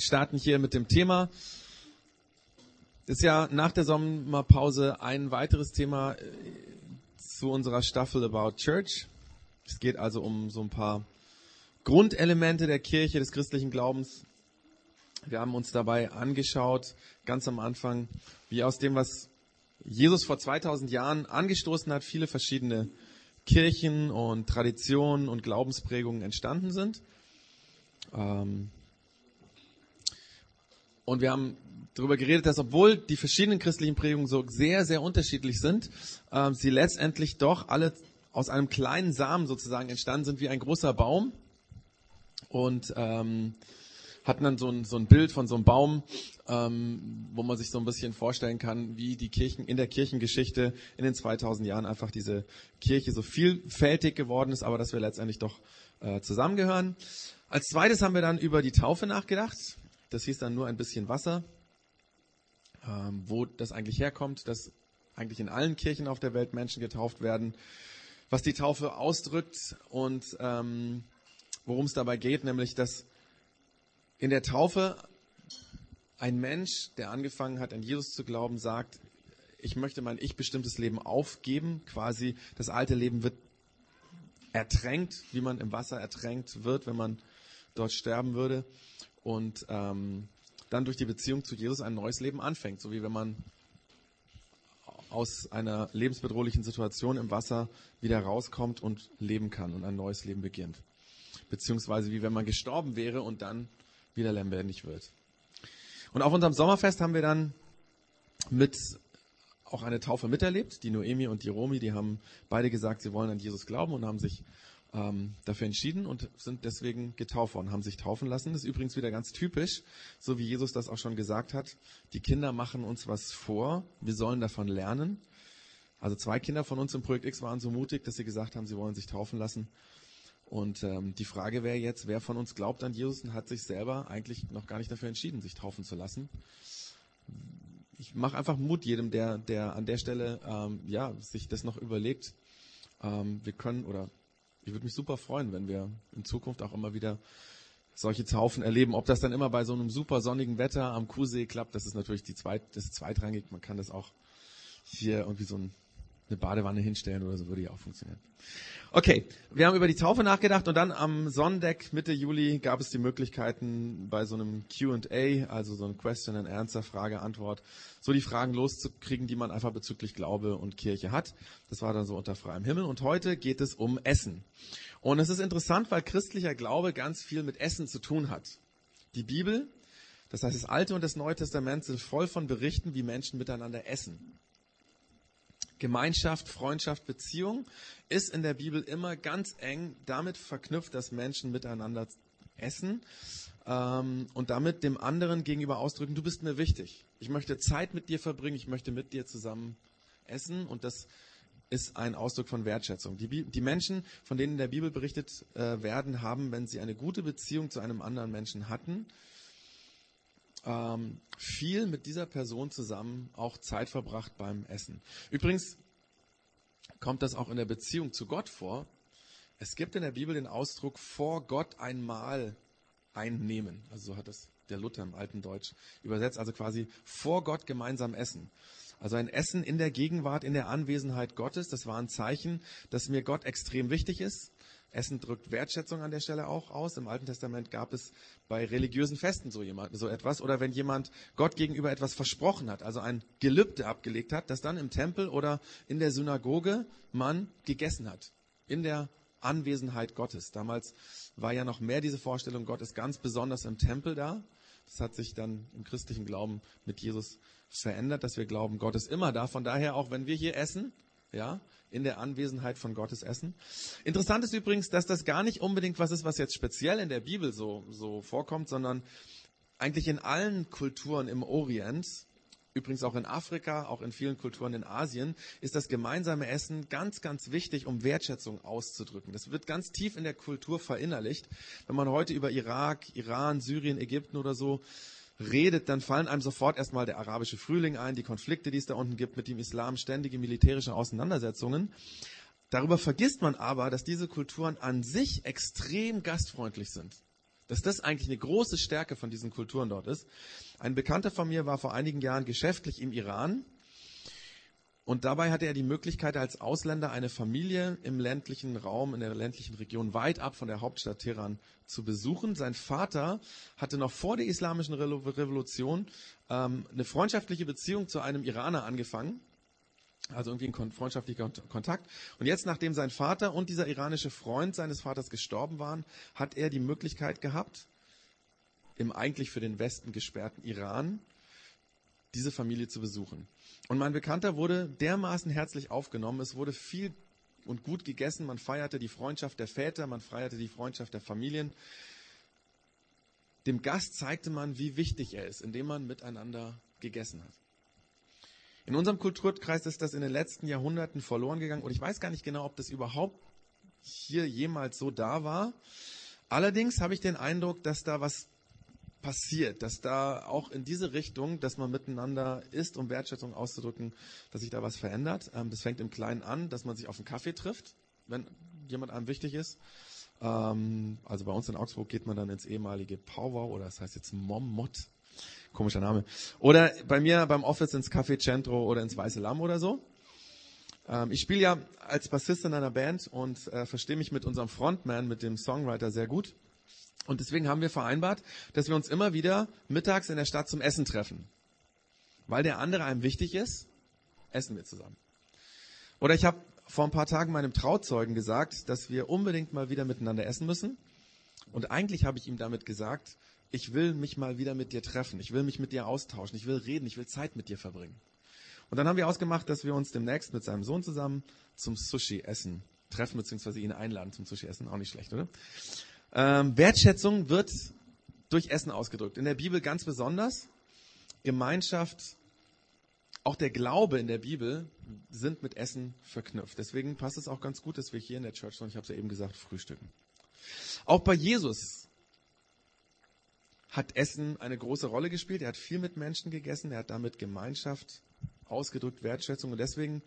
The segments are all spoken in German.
starten hier mit dem Thema. Ist ja nach der Sommerpause ein weiteres Thema äh, zu unserer Staffel About Church. Es geht also um so ein paar Grundelemente der Kirche, des christlichen Glaubens. Wir haben uns dabei angeschaut, ganz am Anfang, wie aus dem, was Jesus vor 2000 Jahren angestoßen hat, viele verschiedene Kirchen und Traditionen und Glaubensprägungen entstanden sind. Ähm, und wir haben darüber geredet, dass obwohl die verschiedenen christlichen Prägungen so sehr, sehr unterschiedlich sind, ähm, sie letztendlich doch alle aus einem kleinen Samen sozusagen entstanden sind, wie ein großer Baum. Und ähm, hatten dann so ein, so ein Bild von so einem Baum, ähm, wo man sich so ein bisschen vorstellen kann, wie die Kirchen in der Kirchengeschichte in den 2000 Jahren einfach diese Kirche so vielfältig geworden ist, aber dass wir letztendlich doch äh, zusammengehören. Als zweites haben wir dann über die Taufe nachgedacht. Das hieß dann nur ein bisschen Wasser. Ähm, wo das eigentlich herkommt, dass eigentlich in allen Kirchen auf der Welt Menschen getauft werden, was die Taufe ausdrückt und ähm, worum es dabei geht, nämlich dass in der Taufe ein Mensch, der angefangen hat, an Jesus zu glauben, sagt, ich möchte mein ich bestimmtes Leben aufgeben, quasi das alte Leben wird ertränkt, wie man im Wasser ertränkt wird, wenn man dort sterben würde. Und ähm, dann durch die Beziehung zu Jesus ein neues Leben anfängt. So wie wenn man aus einer lebensbedrohlichen Situation im Wasser wieder rauskommt und leben kann und ein neues Leben beginnt. Beziehungsweise wie wenn man gestorben wäre und dann wieder lebendig wird. Und auf unserem Sommerfest haben wir dann mit auch eine Taufe miterlebt. Die Noemi und die Romi, die haben beide gesagt, sie wollen an Jesus glauben und haben sich ähm, dafür entschieden und sind deswegen getauft worden, haben sich taufen lassen. Das ist übrigens wieder ganz typisch, so wie Jesus das auch schon gesagt hat. Die Kinder machen uns was vor, wir sollen davon lernen. Also zwei Kinder von uns im Projekt X waren so mutig, dass sie gesagt haben, sie wollen sich taufen lassen. Und ähm, die Frage wäre jetzt, wer von uns glaubt an Jesus und hat sich selber eigentlich noch gar nicht dafür entschieden, sich taufen zu lassen. Ich mache einfach Mut jedem, der, der an der Stelle ähm, ja sich das noch überlegt. Ähm, wir können oder ich würde mich super freuen, wenn wir in Zukunft auch immer wieder solche Taufen erleben. Ob das dann immer bei so einem super sonnigen Wetter am Kuhsee klappt, das ist natürlich die zweit, das ist zweitrangig. Man kann das auch hier irgendwie so ein eine Badewanne hinstellen oder so würde ja auch funktionieren. Okay, wir haben über die Taufe nachgedacht und dann am Sonnendeck Mitte Juli gab es die Möglichkeiten bei so einem Q&A, also so ein Question and Answer, Frage, Antwort, so die Fragen loszukriegen, die man einfach bezüglich Glaube und Kirche hat. Das war dann so unter freiem Himmel und heute geht es um Essen. Und es ist interessant, weil christlicher Glaube ganz viel mit Essen zu tun hat. Die Bibel, das heißt das Alte und das Neue Testament sind voll von Berichten, wie Menschen miteinander essen. Gemeinschaft, Freundschaft, Beziehung ist in der Bibel immer ganz eng damit verknüpft, dass Menschen miteinander essen ähm, und damit dem anderen gegenüber ausdrücken, du bist mir wichtig. Ich möchte Zeit mit dir verbringen, ich möchte mit dir zusammen essen und das ist ein Ausdruck von Wertschätzung. Die, die Menschen, von denen in der Bibel berichtet äh, werden, haben, wenn sie eine gute Beziehung zu einem anderen Menschen hatten, ähm, viel mit dieser Person zusammen auch Zeit verbracht beim Essen. Übrigens kommt das auch in der Beziehung zu Gott vor. Es gibt in der Bibel den Ausdruck vor Gott einmal einnehmen. Also so hat das der Luther im alten Deutsch übersetzt. Also quasi vor Gott gemeinsam essen. Also ein Essen in der Gegenwart, in der Anwesenheit Gottes. Das war ein Zeichen, dass mir Gott extrem wichtig ist. Essen drückt Wertschätzung an der Stelle auch aus. Im Alten Testament gab es bei religiösen Festen so, jemand, so etwas. Oder wenn jemand Gott gegenüber etwas versprochen hat, also ein Gelübde abgelegt hat, dass dann im Tempel oder in der Synagoge man gegessen hat. In der Anwesenheit Gottes. Damals war ja noch mehr diese Vorstellung, Gott ist ganz besonders im Tempel da. Das hat sich dann im christlichen Glauben mit Jesus verändert, dass wir glauben, Gott ist immer da. Von daher auch, wenn wir hier essen, ja, in der Anwesenheit von Gottes Essen. Interessant ist übrigens, dass das gar nicht unbedingt was ist, was jetzt speziell in der Bibel so, so vorkommt, sondern eigentlich in allen Kulturen im Orient, übrigens auch in Afrika, auch in vielen Kulturen in Asien, ist das gemeinsame Essen ganz, ganz wichtig, um Wertschätzung auszudrücken. Das wird ganz tief in der Kultur verinnerlicht. Wenn man heute über Irak, Iran, Syrien, Ägypten oder so redet, dann fallen einem sofort erstmal der arabische Frühling ein, die Konflikte, die es da unten gibt mit dem Islam, ständige militärische Auseinandersetzungen. Darüber vergisst man aber, dass diese Kulturen an sich extrem gastfreundlich sind. Dass das eigentlich eine große Stärke von diesen Kulturen dort ist. Ein Bekannter von mir war vor einigen Jahren geschäftlich im Iran und dabei hatte er die Möglichkeit, als Ausländer eine Familie im ländlichen Raum, in der ländlichen Region, weit ab von der Hauptstadt Teheran zu besuchen. Sein Vater hatte noch vor der islamischen Revolution ähm, eine freundschaftliche Beziehung zu einem Iraner angefangen. Also irgendwie ein freundschaftlicher Kontakt. Und jetzt, nachdem sein Vater und dieser iranische Freund seines Vaters gestorben waren, hat er die Möglichkeit gehabt, im eigentlich für den Westen gesperrten Iran diese Familie zu besuchen. Und mein Bekannter wurde dermaßen herzlich aufgenommen. Es wurde viel und gut gegessen. Man feierte die Freundschaft der Väter, man feierte die Freundschaft der Familien. Dem Gast zeigte man, wie wichtig er ist, indem man miteinander gegessen hat. In unserem Kulturkreis ist das in den letzten Jahrhunderten verloren gegangen und ich weiß gar nicht genau, ob das überhaupt hier jemals so da war. Allerdings habe ich den Eindruck, dass da was passiert, dass da auch in diese Richtung, dass man miteinander isst, um Wertschätzung auszudrücken, dass sich da was verändert. Ähm, das fängt im Kleinen an, dass man sich auf einen Kaffee trifft, wenn jemand einem wichtig ist. Ähm, also bei uns in Augsburg geht man dann ins ehemalige Power oder das heißt jetzt Mommot. Komischer Name. Oder bei mir beim Office ins Café Centro oder ins Weiße Lamm oder so. Ähm, ich spiele ja als Bassist in einer Band und äh, verstehe mich mit unserem Frontman, mit dem Songwriter sehr gut. Und deswegen haben wir vereinbart, dass wir uns immer wieder mittags in der Stadt zum Essen treffen. Weil der andere einem wichtig ist, essen wir zusammen. Oder ich habe vor ein paar Tagen meinem Trauzeugen gesagt, dass wir unbedingt mal wieder miteinander essen müssen. Und eigentlich habe ich ihm damit gesagt, ich will mich mal wieder mit dir treffen. Ich will mich mit dir austauschen. Ich will reden. Ich will Zeit mit dir verbringen. Und dann haben wir ausgemacht, dass wir uns demnächst mit seinem Sohn zusammen zum Sushi-Essen treffen, beziehungsweise ihn einladen zum Sushi-Essen. Auch nicht schlecht, oder? Ähm, Wertschätzung wird durch Essen ausgedrückt. In der Bibel ganz besonders. Gemeinschaft, auch der Glaube in der Bibel sind mit Essen verknüpft. Deswegen passt es auch ganz gut, dass wir hier in der Church, und ich habe es ja eben gesagt, frühstücken. Auch bei Jesus hat Essen eine große Rolle gespielt. Er hat viel mit Menschen gegessen. Er hat damit Gemeinschaft ausgedrückt, Wertschätzung. Und deswegen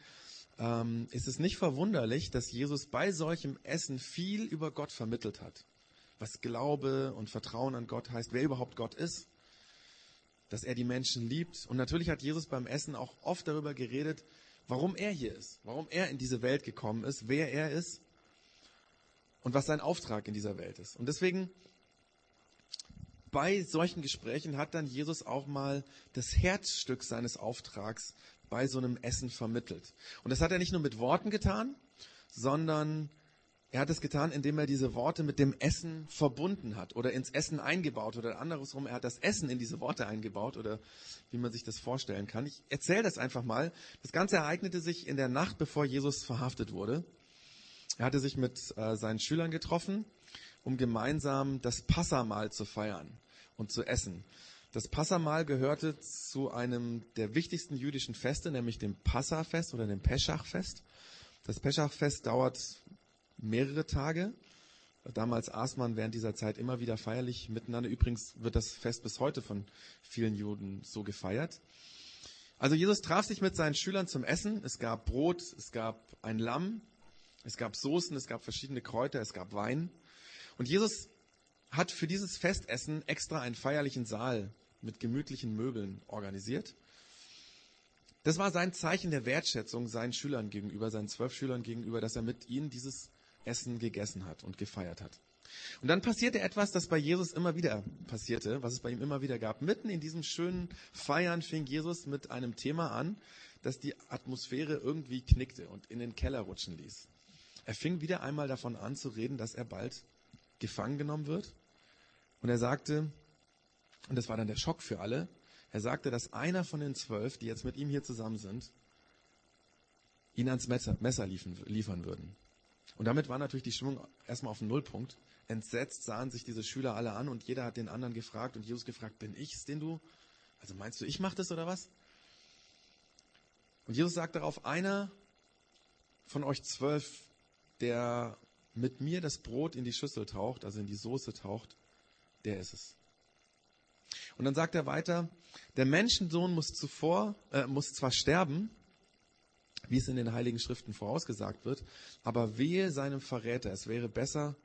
ähm, ist es nicht verwunderlich, dass Jesus bei solchem Essen viel über Gott vermittelt hat was Glaube und Vertrauen an Gott heißt, wer überhaupt Gott ist, dass er die Menschen liebt. Und natürlich hat Jesus beim Essen auch oft darüber geredet, warum er hier ist, warum er in diese Welt gekommen ist, wer er ist und was sein Auftrag in dieser Welt ist. Und deswegen bei solchen Gesprächen hat dann Jesus auch mal das Herzstück seines Auftrags bei so einem Essen vermittelt. Und das hat er nicht nur mit Worten getan, sondern er hat es getan, indem er diese Worte mit dem Essen verbunden hat oder ins Essen eingebaut oder andersrum, er hat das Essen in diese Worte eingebaut oder wie man sich das vorstellen kann. Ich erzähle das einfach mal. Das Ganze ereignete sich in der Nacht, bevor Jesus verhaftet wurde. Er hatte sich mit äh, seinen Schülern getroffen, um gemeinsam das Passamahl zu feiern und zu essen. Das Passamahl gehörte zu einem der wichtigsten jüdischen Feste, nämlich dem Passafest oder dem Peschachfest. Das Peschachfest dauert mehrere Tage. Damals aß man während dieser Zeit immer wieder feierlich miteinander. Übrigens wird das Fest bis heute von vielen Juden so gefeiert. Also Jesus traf sich mit seinen Schülern zum Essen. Es gab Brot, es gab ein Lamm, es gab Soßen, es gab verschiedene Kräuter, es gab Wein. Und Jesus hat für dieses Festessen extra einen feierlichen Saal mit gemütlichen Möbeln organisiert. Das war sein Zeichen der Wertschätzung seinen Schülern gegenüber, seinen zwölf Schülern gegenüber, dass er mit ihnen dieses Essen gegessen hat und gefeiert hat. Und dann passierte etwas, das bei Jesus immer wieder passierte, was es bei ihm immer wieder gab. Mitten in diesem schönen Feiern fing Jesus mit einem Thema an, das die Atmosphäre irgendwie knickte und in den Keller rutschen ließ. Er fing wieder einmal davon an zu reden, dass er bald gefangen genommen wird. Und er sagte, und das war dann der Schock für alle, er sagte, dass einer von den zwölf, die jetzt mit ihm hier zusammen sind, ihn ans Messer, liefern würden. Und damit war natürlich die Stimmung erstmal auf den Nullpunkt. Entsetzt sahen sich diese Schüler alle an und jeder hat den anderen gefragt und Jesus gefragt, bin ich's, den du? Also meinst du, ich mach das oder was? Und Jesus sagt darauf, einer von euch zwölf, der mit mir das Brot in die Schüssel taucht, also in die Soße taucht, der ist es. Und dann sagt er weiter, der Menschensohn muss zuvor, äh, muss zwar sterben, wie es in den Heiligen Schriften vorausgesagt wird. Aber wehe seinem Verräter. Es wäre besser,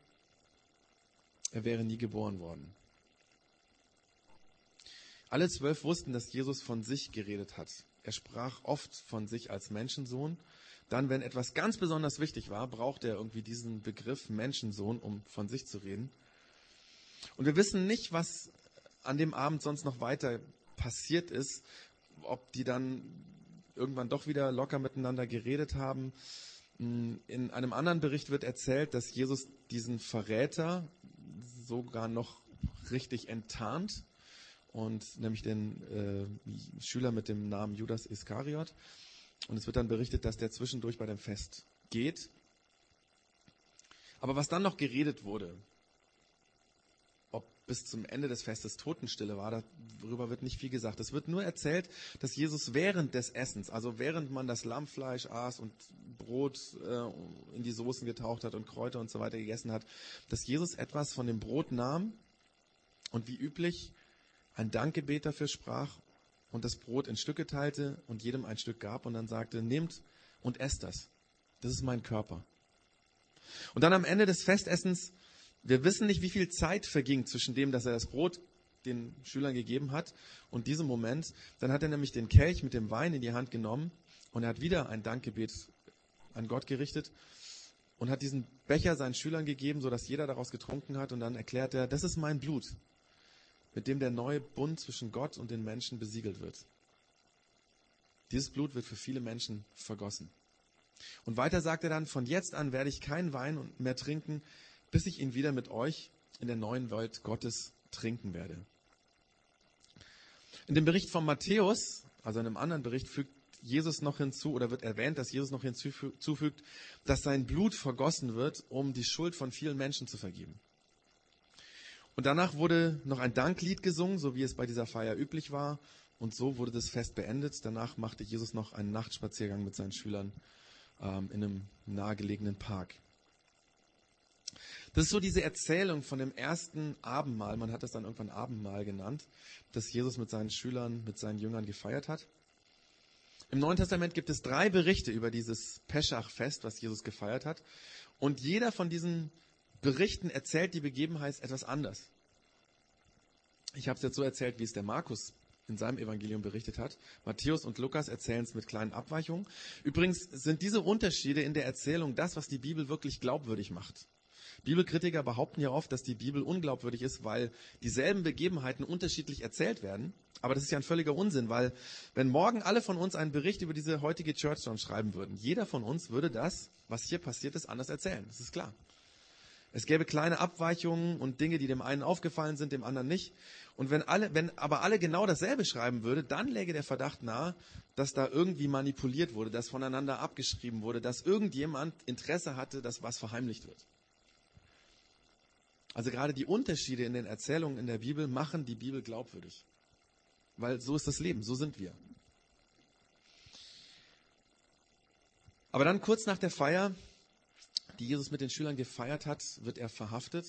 er wäre nie geboren worden. Alle zwölf wussten, dass Jesus von sich geredet hat. Er sprach oft von sich als Menschensohn. Dann, wenn etwas ganz besonders wichtig war, brauchte er irgendwie diesen Begriff Menschensohn, um von sich zu reden. Und wir wissen nicht, was an dem Abend sonst noch weiter passiert ist, ob die dann irgendwann doch wieder locker miteinander geredet haben. In einem anderen Bericht wird erzählt, dass Jesus diesen Verräter sogar noch richtig enttarnt und nämlich den äh, Schüler mit dem Namen Judas Iskariot. Und es wird dann berichtet, dass der zwischendurch bei dem Fest geht. Aber was dann noch geredet wurde, bis zum Ende des Festes Totenstille war, darüber wird nicht viel gesagt. Es wird nur erzählt, dass Jesus während des Essens, also während man das Lammfleisch aß und Brot äh, in die Soßen getaucht hat und Kräuter und so weiter gegessen hat, dass Jesus etwas von dem Brot nahm und wie üblich ein Dankgebet dafür sprach und das Brot in Stücke teilte und jedem ein Stück gab und dann sagte, nehmt und esst das. Das ist mein Körper. Und dann am Ende des Festessens, wir wissen nicht, wie viel Zeit verging zwischen dem, dass er das Brot den Schülern gegeben hat und diesem Moment. Dann hat er nämlich den Kelch mit dem Wein in die Hand genommen und er hat wieder ein Dankgebet an Gott gerichtet und hat diesen Becher seinen Schülern gegeben, sodass jeder daraus getrunken hat und dann erklärt er, das ist mein Blut, mit dem der neue Bund zwischen Gott und den Menschen besiegelt wird. Dieses Blut wird für viele Menschen vergossen. Und weiter sagt er dann, von jetzt an werde ich keinen Wein mehr trinken, bis ich ihn wieder mit euch in der neuen Welt Gottes trinken werde. In dem Bericht von Matthäus, also in einem anderen Bericht, fügt Jesus noch hinzu oder wird erwähnt, dass Jesus noch hinzufügt, dass sein Blut vergossen wird, um die Schuld von vielen Menschen zu vergeben. Und danach wurde noch ein Danklied gesungen, so wie es bei dieser Feier üblich war. Und so wurde das Fest beendet. Danach machte Jesus noch einen Nachtspaziergang mit seinen Schülern ähm, in einem nahegelegenen Park. Das ist so diese Erzählung von dem ersten Abendmahl. Man hat das dann irgendwann Abendmahl genannt, das Jesus mit seinen Schülern, mit seinen Jüngern gefeiert hat. Im Neuen Testament gibt es drei Berichte über dieses Peschach-Fest, was Jesus gefeiert hat. Und jeder von diesen Berichten erzählt die Begebenheit etwas anders. Ich habe es jetzt so erzählt, wie es der Markus in seinem Evangelium berichtet hat. Matthäus und Lukas erzählen es mit kleinen Abweichungen. Übrigens sind diese Unterschiede in der Erzählung das, was die Bibel wirklich glaubwürdig macht. Bibelkritiker behaupten ja oft, dass die Bibel unglaubwürdig ist, weil dieselben Begebenheiten unterschiedlich erzählt werden. Aber das ist ja ein völliger Unsinn, weil wenn morgen alle von uns einen Bericht über diese heutige Churchdown schreiben würden, jeder von uns würde das, was hier passiert ist, anders erzählen. Das ist klar. Es gäbe kleine Abweichungen und Dinge, die dem einen aufgefallen sind, dem anderen nicht. Und wenn alle, wenn aber alle genau dasselbe schreiben würde, dann läge der Verdacht nahe, dass da irgendwie manipuliert wurde, dass voneinander abgeschrieben wurde, dass irgendjemand Interesse hatte, dass was verheimlicht wird. Also gerade die Unterschiede in den Erzählungen in der Bibel machen die Bibel glaubwürdig. Weil so ist das Leben, so sind wir. Aber dann kurz nach der Feier die Jesus mit den Schülern gefeiert hat, wird er verhaftet.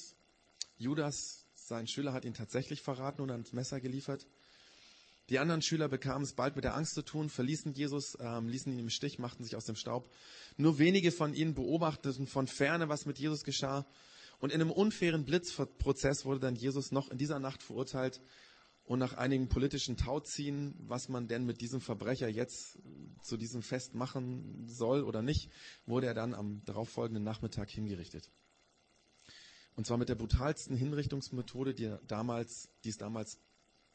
Judas, sein Schüler, hat ihn tatsächlich verraten und ans Messer geliefert. Die anderen Schüler bekamen es bald mit der Angst zu tun, verließen Jesus, ähm, ließen ihn im Stich, machten sich aus dem Staub. Nur wenige von ihnen beobachteten von ferne, was mit Jesus geschah. Und in einem unfairen Blitzprozess wurde dann Jesus noch in dieser Nacht verurteilt und nach einigen politischen Tauziehen, was man denn mit diesem Verbrecher jetzt zu diesem Fest machen soll oder nicht, wurde er dann am darauffolgenden Nachmittag hingerichtet. Und zwar mit der brutalsten Hinrichtungsmethode, die, damals, die es damals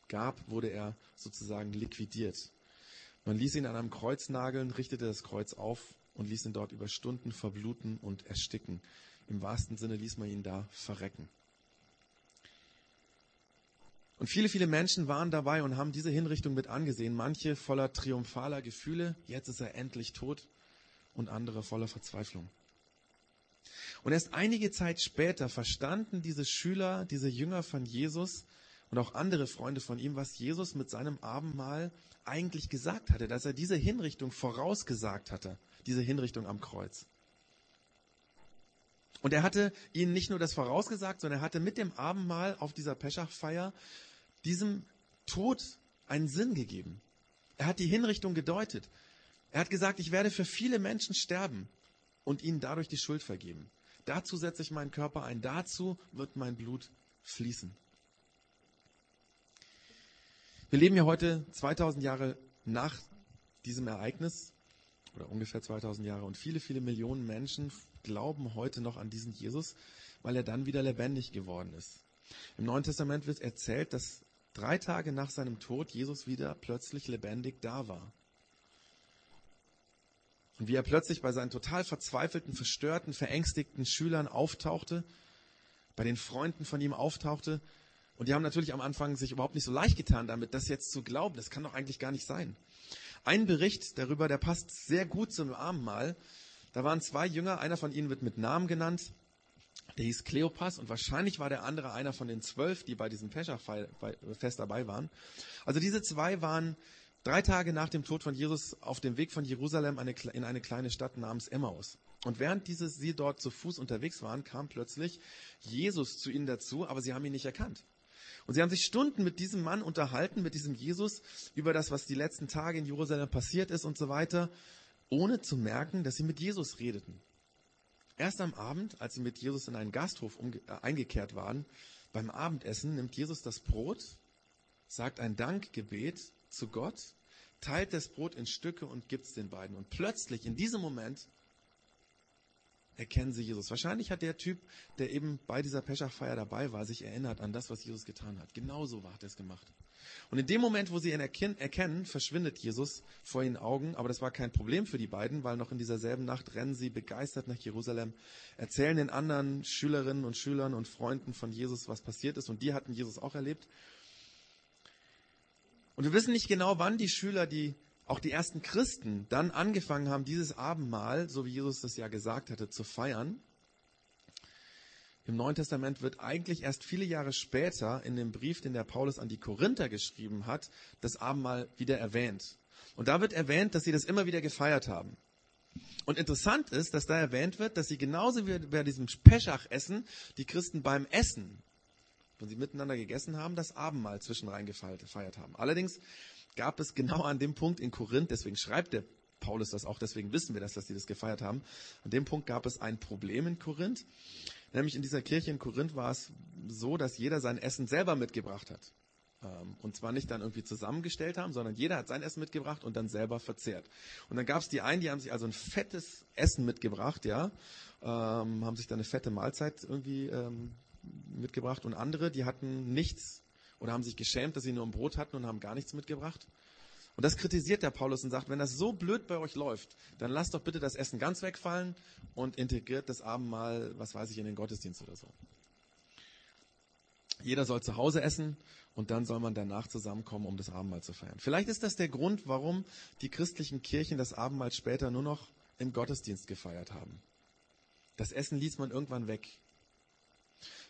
gab, wurde er sozusagen liquidiert. Man ließ ihn an einem Kreuz nageln, richtete das Kreuz auf und ließ ihn dort über Stunden verbluten und ersticken. Im wahrsten Sinne ließ man ihn da verrecken. Und viele, viele Menschen waren dabei und haben diese Hinrichtung mit angesehen. Manche voller triumphaler Gefühle, jetzt ist er endlich tot, und andere voller Verzweiflung. Und erst einige Zeit später verstanden diese Schüler, diese Jünger von Jesus und auch andere Freunde von ihm, was Jesus mit seinem Abendmahl eigentlich gesagt hatte, dass er diese Hinrichtung vorausgesagt hatte, diese Hinrichtung am Kreuz. Und er hatte ihnen nicht nur das vorausgesagt, sondern er hatte mit dem Abendmahl auf dieser Peschachfeier diesem Tod einen Sinn gegeben. Er hat die Hinrichtung gedeutet. Er hat gesagt, ich werde für viele Menschen sterben und ihnen dadurch die Schuld vergeben. Dazu setze ich meinen Körper ein. Dazu wird mein Blut fließen. Wir leben ja heute 2000 Jahre nach diesem Ereignis oder ungefähr 2000 Jahre und viele, viele Millionen Menschen glauben heute noch an diesen Jesus, weil er dann wieder lebendig geworden ist. Im Neuen Testament wird erzählt, dass drei Tage nach seinem Tod Jesus wieder plötzlich lebendig da war. Und wie er plötzlich bei seinen total verzweifelten, verstörten, verängstigten Schülern auftauchte, bei den Freunden von ihm auftauchte. Und die haben natürlich am Anfang sich überhaupt nicht so leicht getan damit, das jetzt zu glauben. Das kann doch eigentlich gar nicht sein. Ein Bericht darüber, der passt sehr gut zum Abendmahl. Da waren zwei Jünger, einer von ihnen wird mit Namen genannt. Der hieß Kleopas und wahrscheinlich war der andere einer von den zwölf, die bei diesem Peschach-Fest dabei waren. Also diese zwei waren drei Tage nach dem Tod von Jesus auf dem Weg von Jerusalem in eine kleine Stadt namens Emmaus. Und während diese, sie dort zu Fuß unterwegs waren, kam plötzlich Jesus zu ihnen dazu, aber sie haben ihn nicht erkannt. Und sie haben sich Stunden mit diesem Mann unterhalten, mit diesem Jesus, über das, was die letzten Tage in Jerusalem passiert ist und so weiter, ohne zu merken, dass sie mit Jesus redeten. Erst am Abend, als sie mit Jesus in einen Gasthof umge- äh, eingekehrt waren, beim Abendessen nimmt Jesus das Brot, sagt ein Dankgebet zu Gott, teilt das Brot in Stücke und gibt es den beiden. Und plötzlich, in diesem Moment, erkennen sie Jesus. Wahrscheinlich hat der Typ, der eben bei dieser Peschachfeier dabei war, sich erinnert an das, was Jesus getan hat. Genauso hat er es gemacht. Und in dem Moment, wo sie ihn erkennen, verschwindet Jesus vor ihren Augen. Aber das war kein Problem für die beiden, weil noch in dieser selben Nacht rennen sie begeistert nach Jerusalem, erzählen den anderen Schülerinnen und Schülern und Freunden von Jesus, was passiert ist. Und die hatten Jesus auch erlebt. Und wir wissen nicht genau, wann die Schüler, die auch die ersten Christen dann angefangen haben, dieses Abendmahl, so wie Jesus das ja gesagt hatte, zu feiern. Im Neuen Testament wird eigentlich erst viele Jahre später in dem Brief, den der Paulus an die Korinther geschrieben hat, das Abendmahl wieder erwähnt. Und da wird erwähnt, dass sie das immer wieder gefeiert haben. Und interessant ist, dass da erwähnt wird, dass sie genauso wie bei diesem Peschach-Essen die Christen beim Essen, wenn sie miteinander gegessen haben, das Abendmahl zwischenrein gefeiert haben. Allerdings gab es genau an dem Punkt in Korinth, deswegen schreibt der Paulus das auch, deswegen wissen wir das, dass sie das gefeiert haben. An dem Punkt gab es ein Problem in Korinth. Nämlich in dieser Kirche in Korinth war es so, dass jeder sein Essen selber mitgebracht hat. Ähm, und zwar nicht dann irgendwie zusammengestellt haben, sondern jeder hat sein Essen mitgebracht und dann selber verzehrt. Und dann gab es die einen, die haben sich also ein fettes Essen mitgebracht, ja, ähm, haben sich dann eine fette Mahlzeit irgendwie ähm, mitgebracht und andere, die hatten nichts oder haben sich geschämt, dass sie nur ein Brot hatten und haben gar nichts mitgebracht. Und das kritisiert der Paulus und sagt, wenn das so blöd bei euch läuft, dann lasst doch bitte das Essen ganz wegfallen und integriert das Abendmahl, was weiß ich, in den Gottesdienst oder so. Jeder soll zu Hause essen und dann soll man danach zusammenkommen, um das Abendmahl zu feiern. Vielleicht ist das der Grund, warum die christlichen Kirchen das Abendmahl später nur noch im Gottesdienst gefeiert haben. Das Essen ließ man irgendwann weg.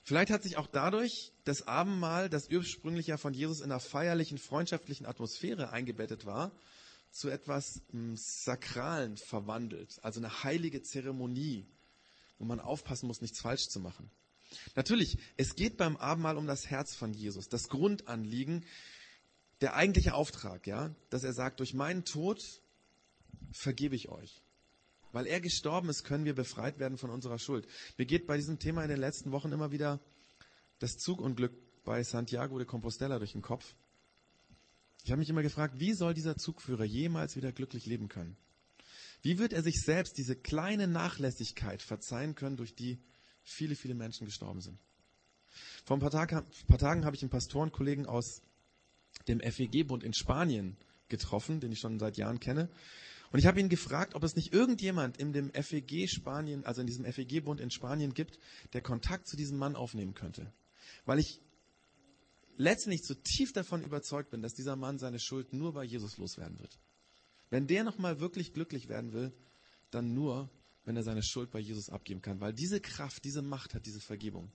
Vielleicht hat sich auch dadurch das Abendmahl, das ursprünglich ja von Jesus in einer feierlichen, freundschaftlichen Atmosphäre eingebettet war, zu etwas hm, Sakralen verwandelt. Also eine heilige Zeremonie, wo man aufpassen muss, nichts falsch zu machen. Natürlich, es geht beim Abendmahl um das Herz von Jesus, das Grundanliegen, der eigentliche Auftrag, ja, dass er sagt, durch meinen Tod vergebe ich euch. Weil er gestorben ist, können wir befreit werden von unserer Schuld. Mir geht bei diesem Thema in den letzten Wochen immer wieder das Zugunglück bei Santiago de Compostela durch den Kopf. Ich habe mich immer gefragt, wie soll dieser Zugführer jemals wieder glücklich leben können? Wie wird er sich selbst diese kleine Nachlässigkeit verzeihen können, durch die viele, viele Menschen gestorben sind? Vor ein paar, Tag, paar Tagen habe ich einen Pastorenkollegen aus dem FEG-Bund in Spanien getroffen, den ich schon seit Jahren kenne. Und ich habe ihn gefragt, ob es nicht irgendjemand in dem FEG Spanien, also in diesem FEG-Bund in Spanien gibt, der Kontakt zu diesem Mann aufnehmen könnte. Weil ich letztendlich zutiefst davon überzeugt bin, dass dieser Mann seine Schuld nur bei Jesus loswerden wird. Wenn der nochmal wirklich glücklich werden will, dann nur, wenn er seine Schuld bei Jesus abgeben kann. Weil diese Kraft, diese Macht hat diese Vergebung.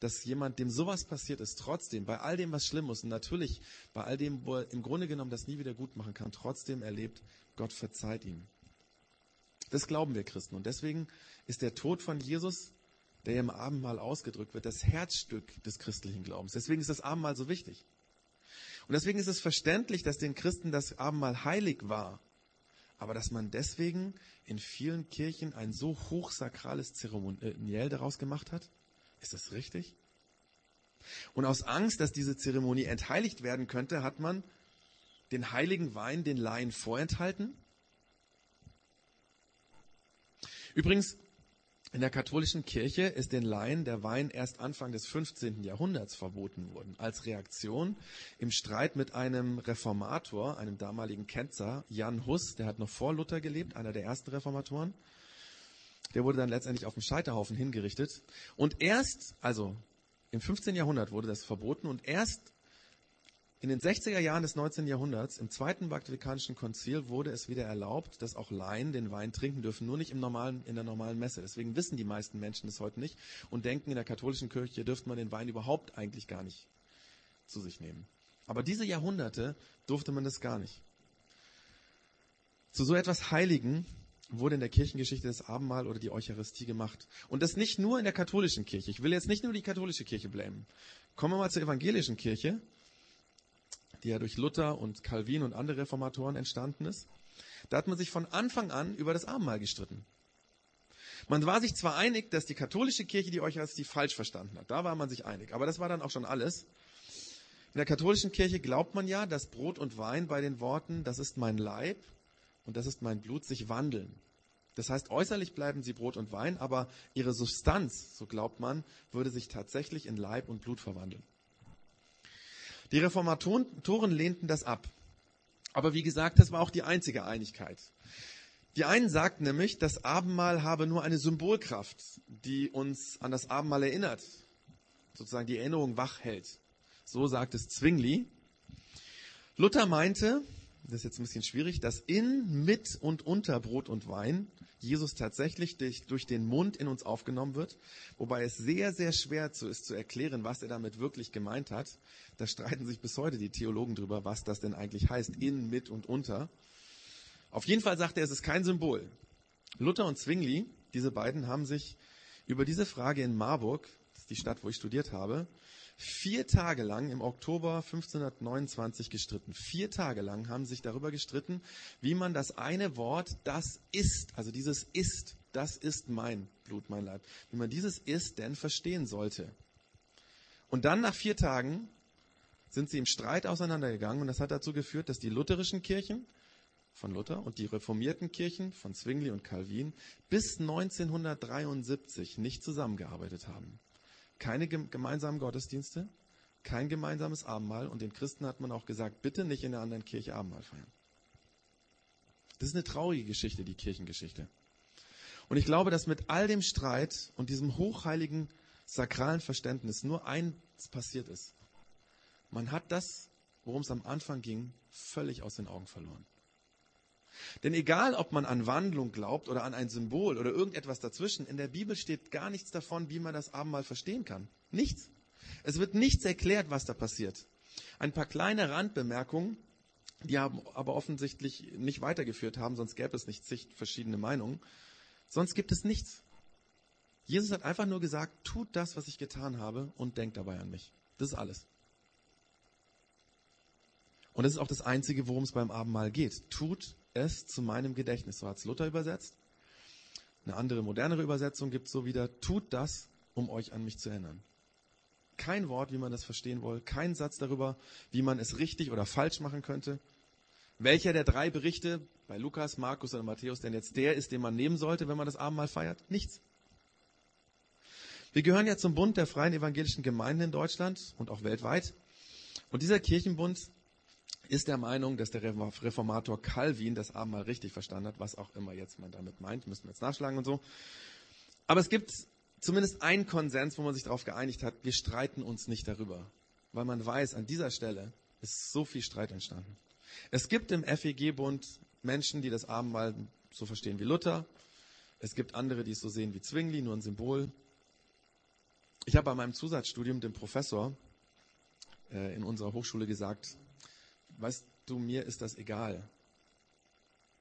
Dass jemand, dem sowas passiert ist, trotzdem, bei all dem, was schlimm ist, und natürlich bei all dem, wo er im Grunde genommen das nie wieder gut machen kann, trotzdem erlebt, Gott verzeiht ihm. Das glauben wir Christen. Und deswegen ist der Tod von Jesus, der im Abendmahl ausgedrückt wird, das Herzstück des christlichen Glaubens. Deswegen ist das Abendmahl so wichtig. Und deswegen ist es verständlich, dass den Christen das Abendmahl heilig war. Aber dass man deswegen in vielen Kirchen ein so hochsakrales Zeremoniell daraus gemacht hat, ist das richtig? Und aus Angst, dass diese Zeremonie entheiligt werden könnte, hat man den heiligen Wein den Laien vorenthalten. Übrigens, in der katholischen Kirche ist den Laien der Wein erst Anfang des 15. Jahrhunderts verboten worden, als Reaktion im Streit mit einem Reformator, einem damaligen Ketzer, Jan Hus, der hat noch vor Luther gelebt, einer der ersten Reformatoren. Der wurde dann letztendlich auf dem Scheiterhaufen hingerichtet. Und erst, also im 15. Jahrhundert wurde das verboten und erst in den 60er Jahren des 19. Jahrhunderts, im Zweiten Vatikanischen Konzil, wurde es wieder erlaubt, dass auch Laien den Wein trinken dürfen, nur nicht im normalen, in der normalen Messe. Deswegen wissen die meisten Menschen das heute nicht und denken, in der katholischen Kirche dürfte man den Wein überhaupt eigentlich gar nicht zu sich nehmen. Aber diese Jahrhunderte durfte man das gar nicht. Zu so etwas Heiligen wurde in der Kirchengeschichte das Abendmahl oder die Eucharistie gemacht. Und das nicht nur in der katholischen Kirche. Ich will jetzt nicht nur die katholische Kirche blamen. Kommen wir mal zur evangelischen Kirche die ja durch Luther und Calvin und andere Reformatoren entstanden ist. Da hat man sich von Anfang an über das Abendmahl gestritten. Man war sich zwar einig, dass die katholische Kirche die Eucharistie falsch verstanden hat. Da war man sich einig. Aber das war dann auch schon alles. In der katholischen Kirche glaubt man ja, dass Brot und Wein bei den Worten, das ist mein Leib und das ist mein Blut, sich wandeln. Das heißt, äußerlich bleiben sie Brot und Wein, aber ihre Substanz, so glaubt man, würde sich tatsächlich in Leib und Blut verwandeln. Die Reformatoren lehnten das ab. Aber wie gesagt, das war auch die einzige Einigkeit. Die einen sagten nämlich, das Abendmahl habe nur eine Symbolkraft, die uns an das Abendmahl erinnert, sozusagen die Erinnerung wach hält. So sagt es Zwingli. Luther meinte, das ist jetzt ein bisschen schwierig, dass in, mit und unter Brot und Wein Jesus tatsächlich durch, durch den Mund in uns aufgenommen wird, wobei es sehr, sehr schwer zu, ist zu erklären, was er damit wirklich gemeint hat. Da streiten sich bis heute die Theologen drüber, was das denn eigentlich heißt, in, mit und unter. Auf jeden Fall sagt er, es ist kein Symbol. Luther und Zwingli, diese beiden haben sich über diese Frage in Marburg, das ist die Stadt, wo ich studiert habe, vier Tage lang im Oktober 1529 gestritten. Vier Tage lang haben sich darüber gestritten, wie man das eine Wort, das ist, also dieses ist, das ist mein Blut, mein Leib, wie man dieses ist denn verstehen sollte. Und dann nach vier Tagen sind sie im Streit auseinandergegangen und das hat dazu geführt, dass die lutherischen Kirchen von Luther und die reformierten Kirchen von Zwingli und Calvin bis 1973 nicht zusammengearbeitet haben keine gemeinsamen Gottesdienste, kein gemeinsames Abendmahl und den Christen hat man auch gesagt, bitte nicht in der anderen Kirche Abendmahl feiern. Das ist eine traurige Geschichte, die Kirchengeschichte. Und ich glaube, dass mit all dem Streit und diesem hochheiligen sakralen Verständnis nur eins passiert ist. Man hat das, worum es am Anfang ging, völlig aus den Augen verloren. Denn egal, ob man an Wandlung glaubt oder an ein Symbol oder irgendetwas dazwischen, in der Bibel steht gar nichts davon, wie man das Abendmahl verstehen kann. Nichts. Es wird nichts erklärt, was da passiert. Ein paar kleine Randbemerkungen, die haben aber offensichtlich nicht weitergeführt haben, sonst gäbe es nicht zig verschiedene Meinungen. Sonst gibt es nichts. Jesus hat einfach nur gesagt, tut das, was ich getan habe und denkt dabei an mich. Das ist alles. Und das ist auch das Einzige, worum es beim Abendmahl geht. Tut es zu meinem Gedächtnis. So hat es Luther übersetzt. Eine andere, modernere Übersetzung gibt so wieder, tut das, um euch an mich zu erinnern. Kein Wort, wie man das verstehen will, kein Satz darüber, wie man es richtig oder falsch machen könnte. Welcher der drei Berichte bei Lukas, Markus oder Matthäus denn jetzt der ist, den man nehmen sollte, wenn man das Abendmahl feiert? Nichts. Wir gehören ja zum Bund der freien evangelischen Gemeinden in Deutschland und auch weltweit. Und dieser Kirchenbund ist der Meinung, dass der Reformator Calvin das Abendmahl richtig verstanden hat, was auch immer jetzt man damit meint, müssen wir jetzt nachschlagen und so. Aber es gibt zumindest einen Konsens, wo man sich darauf geeinigt hat, wir streiten uns nicht darüber, weil man weiß, an dieser Stelle ist so viel Streit entstanden. Es gibt im FEG-Bund Menschen, die das Abendmahl so verstehen wie Luther. Es gibt andere, die es so sehen wie Zwingli, nur ein Symbol. Ich habe bei meinem Zusatzstudium dem Professor äh, in unserer Hochschule gesagt, weißt du, mir ist das egal,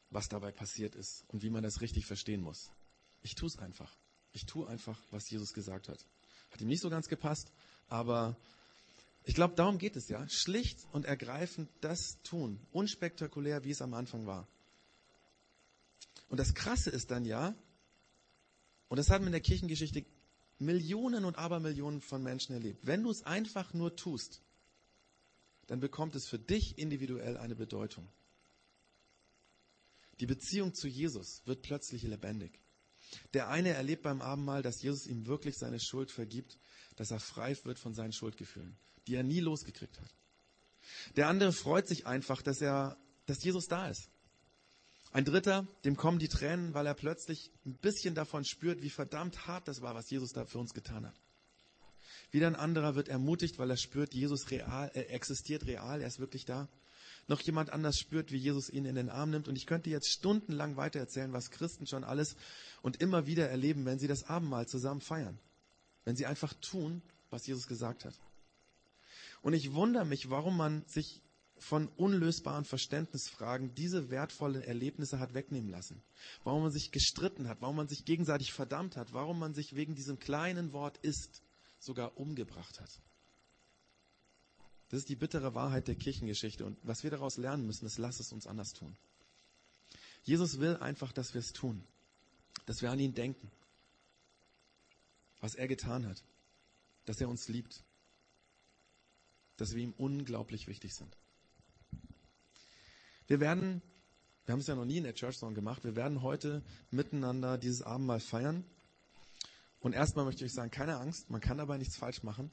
was dabei passiert ist und wie man das richtig verstehen muss. Ich tue es einfach. Ich tue einfach, was Jesus gesagt hat. Hat ihm nicht so ganz gepasst, aber ich glaube, darum geht es ja. Schlicht und ergreifend das tun. Unspektakulär, wie es am Anfang war. Und das Krasse ist dann ja, und das haben in der Kirchengeschichte Millionen und Abermillionen von Menschen erlebt. Wenn du es einfach nur tust, dann bekommt es für dich individuell eine Bedeutung. Die Beziehung zu Jesus wird plötzlich lebendig. Der eine erlebt beim Abendmahl, dass Jesus ihm wirklich seine Schuld vergibt, dass er frei wird von seinen Schuldgefühlen, die er nie losgekriegt hat. Der andere freut sich einfach, dass er, dass Jesus da ist. Ein dritter, dem kommen die Tränen, weil er plötzlich ein bisschen davon spürt, wie verdammt hart das war, was Jesus da für uns getan hat. Wieder ein anderer wird ermutigt, weil er spürt, Jesus real, äh, existiert real, er ist wirklich da. Noch jemand anders spürt, wie Jesus ihn in den Arm nimmt. Und ich könnte jetzt stundenlang weitererzählen, was Christen schon alles und immer wieder erleben, wenn sie das Abendmahl zusammen feiern. Wenn sie einfach tun, was Jesus gesagt hat. Und ich wundere mich, warum man sich von unlösbaren Verständnisfragen diese wertvollen Erlebnisse hat wegnehmen lassen. Warum man sich gestritten hat, warum man sich gegenseitig verdammt hat, warum man sich wegen diesem kleinen Wort ist sogar umgebracht hat. Das ist die bittere Wahrheit der Kirchengeschichte und was wir daraus lernen müssen, ist, lass es uns anders tun. Jesus will einfach, dass wir es tun, dass wir an ihn denken, was er getan hat, dass er uns liebt, dass wir ihm unglaublich wichtig sind. Wir werden, wir haben es ja noch nie in der Church Song gemacht, wir werden heute miteinander dieses Abendmahl feiern. Und erstmal möchte ich sagen, keine Angst, man kann dabei nichts falsch machen.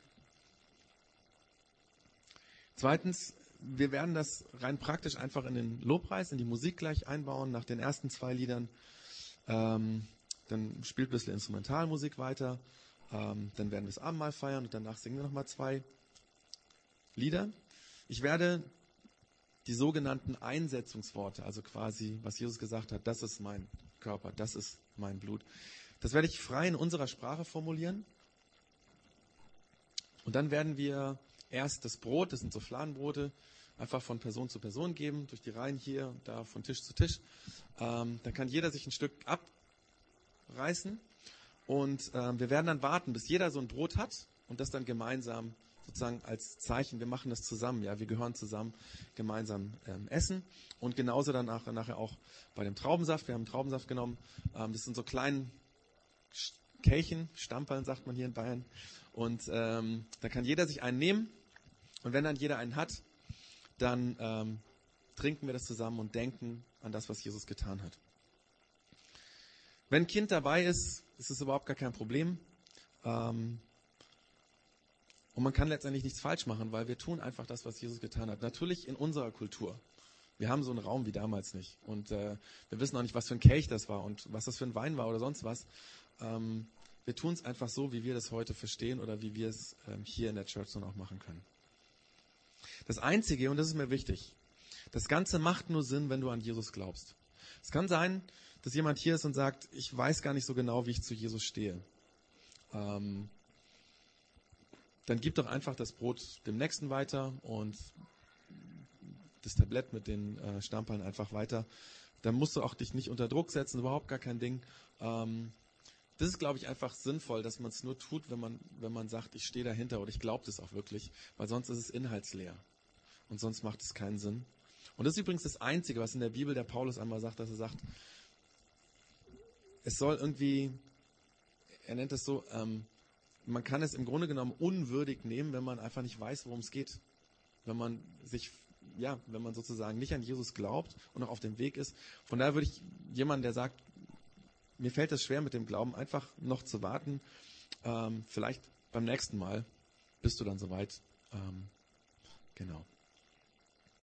Zweitens, wir werden das rein praktisch einfach in den Lobpreis, in die Musik gleich einbauen, nach den ersten zwei Liedern. Ähm, dann spielt ein bisschen Instrumentalmusik weiter. Ähm, dann werden wir das Abendmahl feiern und danach singen wir nochmal zwei Lieder. Ich werde die sogenannten Einsetzungsworte, also quasi, was Jesus gesagt hat, das ist mein Körper, das ist mein Blut. Das werde ich frei in unserer Sprache formulieren. Und dann werden wir erst das Brot, das sind so Fladenbrote, einfach von Person zu Person geben, durch die Reihen hier und da, von Tisch zu Tisch. Ähm, dann kann jeder sich ein Stück abreißen. Und ähm, wir werden dann warten, bis jeder so ein Brot hat und das dann gemeinsam sozusagen als Zeichen, wir machen das zusammen, ja, wir gehören zusammen gemeinsam ähm, essen und genauso dann nachher, auch bei dem Traubensaft, wir haben Traubensaft genommen, ähm, das sind so kleine Kelchen, Stamperln sagt man hier in Bayern und ähm, da kann jeder sich einen nehmen und wenn dann jeder einen hat, dann ähm, trinken wir das zusammen und denken an das, was Jesus getan hat. Wenn ein Kind dabei ist, ist es überhaupt gar kein Problem. Ähm, und man kann letztendlich nichts falsch machen, weil wir tun einfach das, was Jesus getan hat. Natürlich in unserer Kultur. Wir haben so einen Raum wie damals nicht. Und äh, wir wissen auch nicht, was für ein Kelch das war und was das für ein Wein war oder sonst was. Ähm, wir tun es einfach so, wie wir das heute verstehen oder wie wir es ähm, hier in der Church Zone auch machen können. Das Einzige, und das ist mir wichtig, das Ganze macht nur Sinn, wenn du an Jesus glaubst. Es kann sein, dass jemand hier ist und sagt, ich weiß gar nicht so genau, wie ich zu Jesus stehe. Ähm, dann gib doch einfach das Brot dem Nächsten weiter und das Tablett mit den äh, Stamperln einfach weiter. Dann musst du auch dich nicht unter Druck setzen, überhaupt gar kein Ding. Ähm, das ist, glaube ich, einfach sinnvoll, dass man es nur tut, wenn man, wenn man sagt, ich stehe dahinter oder ich glaube das auch wirklich, weil sonst ist es inhaltsleer. Und sonst macht es keinen Sinn. Und das ist übrigens das Einzige, was in der Bibel der Paulus einmal sagt, dass er sagt, es soll irgendwie, er nennt es so, ähm, man kann es im Grunde genommen unwürdig nehmen, wenn man einfach nicht weiß, worum es geht. Wenn man sich, ja, wenn man sozusagen nicht an Jesus glaubt und auch auf dem Weg ist. Von daher würde ich jemanden, der sagt, mir fällt es schwer mit dem Glauben, einfach noch zu warten. Ähm, vielleicht beim nächsten Mal bist du dann soweit. Ähm, genau.